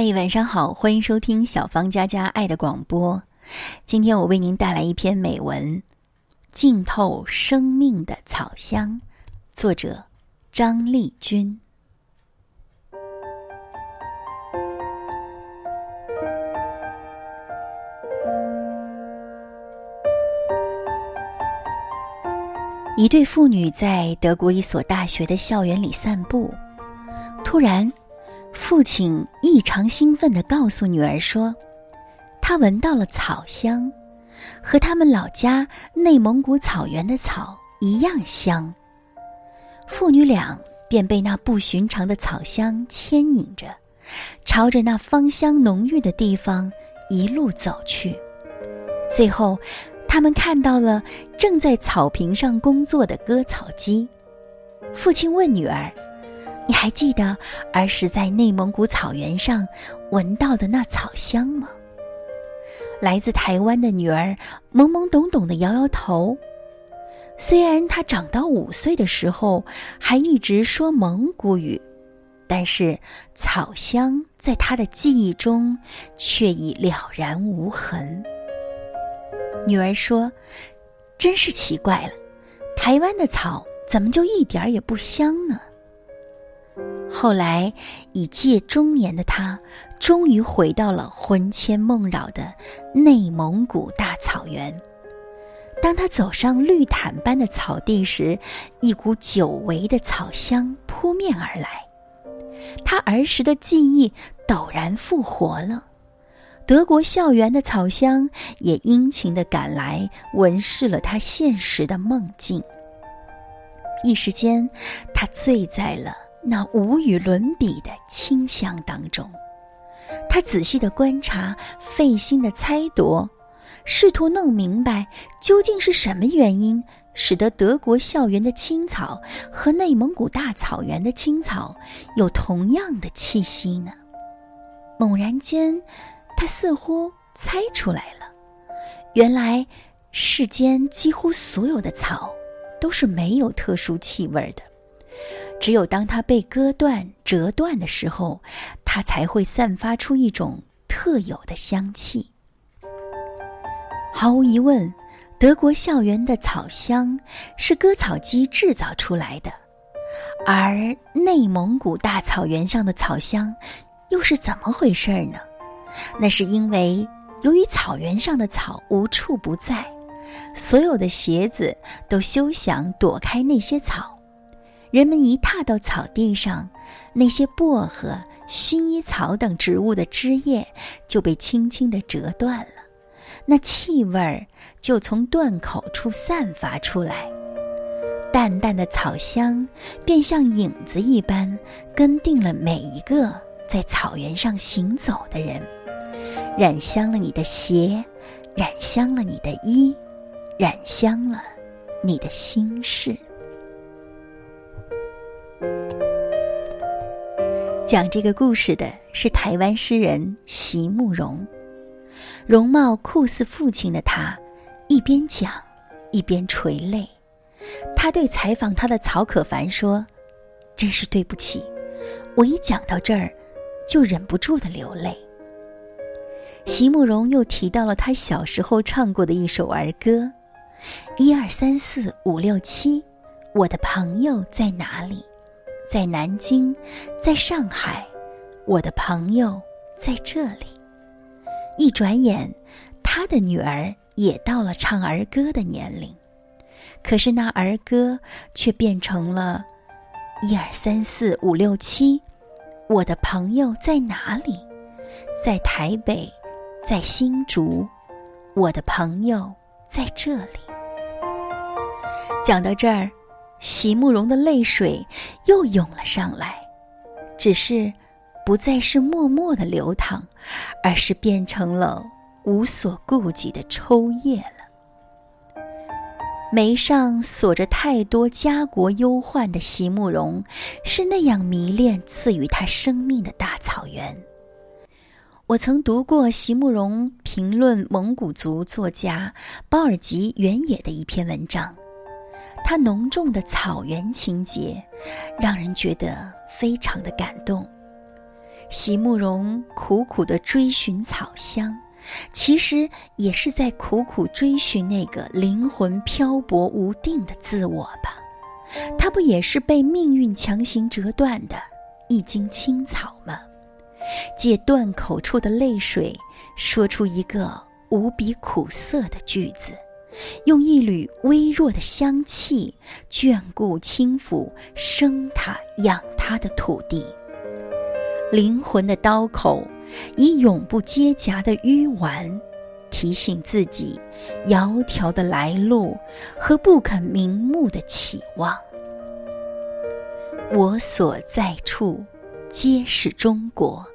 嗨，晚上好，欢迎收听小芳家家爱的广播。今天我为您带来一篇美文《浸透生命的草香》，作者张丽君。一对父女在德国一所大学的校园里散步，突然。父亲异常兴奋地告诉女儿说：“他闻到了草香，和他们老家内蒙古草原的草一样香。”父女俩便被那不寻常的草香牵引着，朝着那芳香浓郁的地方一路走去。最后，他们看到了正在草坪上工作的割草机。父亲问女儿。你还记得儿时在内蒙古草原上闻到的那草香吗？来自台湾的女儿懵懵懂懂的摇摇头。虽然她长到五岁的时候还一直说蒙古语，但是草香在她的记忆中却已了然无痕。女儿说：“真是奇怪了，台湾的草怎么就一点儿也不香呢？”后来，已届中年的他，终于回到了魂牵梦绕的内蒙古大草原。当他走上绿毯般的草地时，一股久违的草香扑面而来，他儿时的记忆陡然复活了。德国校园的草香也殷勤地赶来，闻视了他现实的梦境。一时间，他醉在了。那无与伦比的清香当中，他仔细的观察，费心的猜度，试图弄明白究竟是什么原因使得德国校园的青草和内蒙古大草原的青草有同样的气息呢？猛然间，他似乎猜出来了，原来世间几乎所有的草都是没有特殊气味的。只有当它被割断、折断的时候，它才会散发出一种特有的香气。毫无疑问，德国校园的草香是割草机制造出来的，而内蒙古大草原上的草香又是怎么回事呢？那是因为由于草原上的草无处不在，所有的鞋子都休想躲开那些草。人们一踏到草地上，那些薄荷、薰衣草等植物的枝叶就被轻轻地折断了，那气味儿就从断口处散发出来，淡淡的草香便像影子一般跟定了每一个在草原上行走的人，染香了你的鞋，染香了你的衣，染香了你的心事。讲这个故事的是台湾诗人席慕容，容貌酷似父亲的他，一边讲一边垂泪。他对采访他的曹可凡说：“真是对不起，我一讲到这儿，就忍不住的流泪。”席慕容又提到了他小时候唱过的一首儿歌：“一二三四五六七，我的朋友在哪里？”在南京，在上海，我的朋友在这里。一转眼，他的女儿也到了唱儿歌的年龄，可是那儿歌却变成了“一二三四五六七，我的朋友在哪里？在台北，在新竹，我的朋友在这里。”讲到这儿。席慕容的泪水又涌了上来，只是不再是默默的流淌，而是变成了无所顾忌的抽噎了。眉上锁着太多家国忧患的席慕容，是那样迷恋赐予他生命的大草原。我曾读过席慕容评论蒙古族作家包尔吉原野的一篇文章。它浓重的草原情节，让人觉得非常的感动。席慕容苦苦的追寻草香，其实也是在苦苦追寻那个灵魂漂泊无定的自我吧。他不也是被命运强行折断的一茎青草吗？借断口处的泪水，说出一个无比苦涩的句子。用一缕微弱的香气眷顾轻抚生他养他的土地，灵魂的刀口以永不结痂的淤丸，提醒自己窈窕的来路和不肯瞑目的期望。我所在处，皆是中国。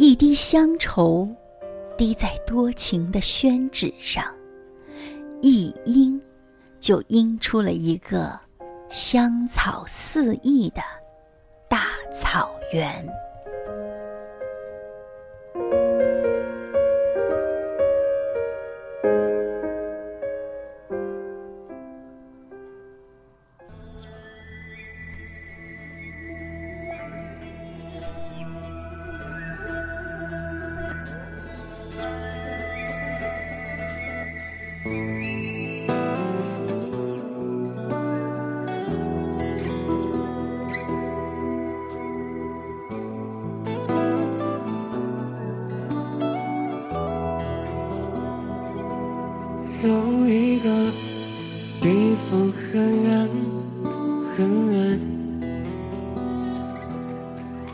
一滴乡愁，滴在多情的宣纸上。一阴，就阴出了一个香草四溢的大草原。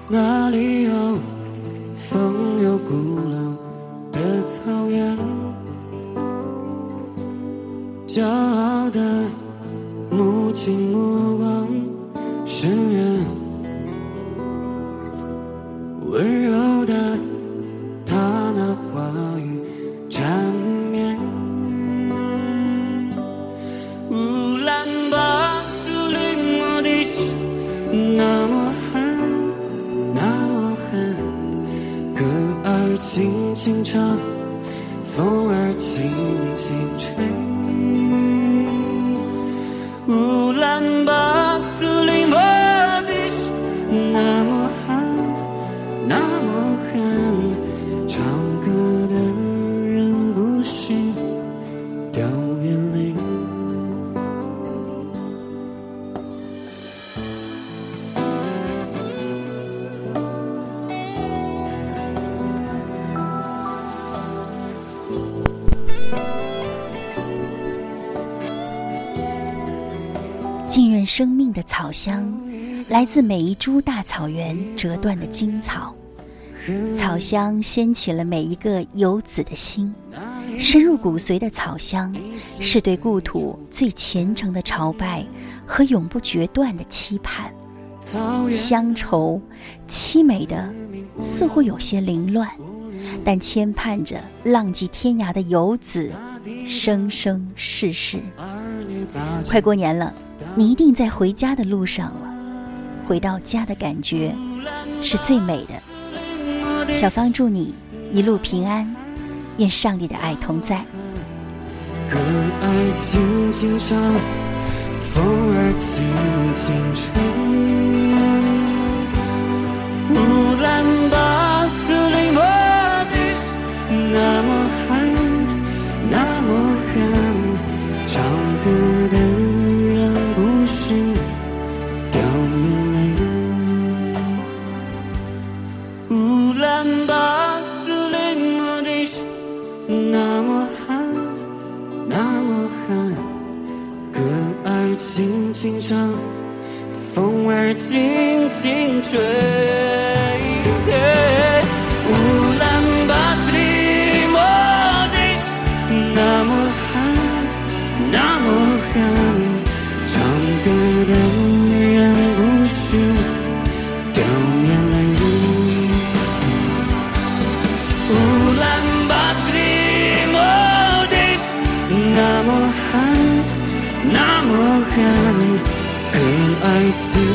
那里有风有古老的草原，骄傲的生命的草香，来自每一株大草原折断的荆草。草香掀起了每一个游子的心，深入骨髓的草香，是对故土最虔诚的朝拜和永不决断的期盼。乡愁凄美的，似乎有些凌乱，但牵绊着浪迹天涯的游子，生生世世。快过年了，你一定在回家的路上了。回到家的感觉，是最美的。小芳祝你一路平安，愿上帝的爱同在。歌儿轻轻唱，风儿轻轻吹。轻轻吹。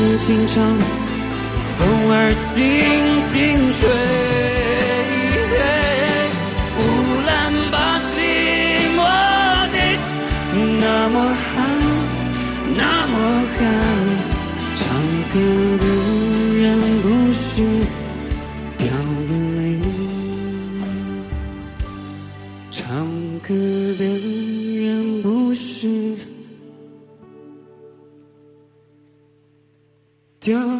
轻轻唱，风儿轻轻吹。Yeah.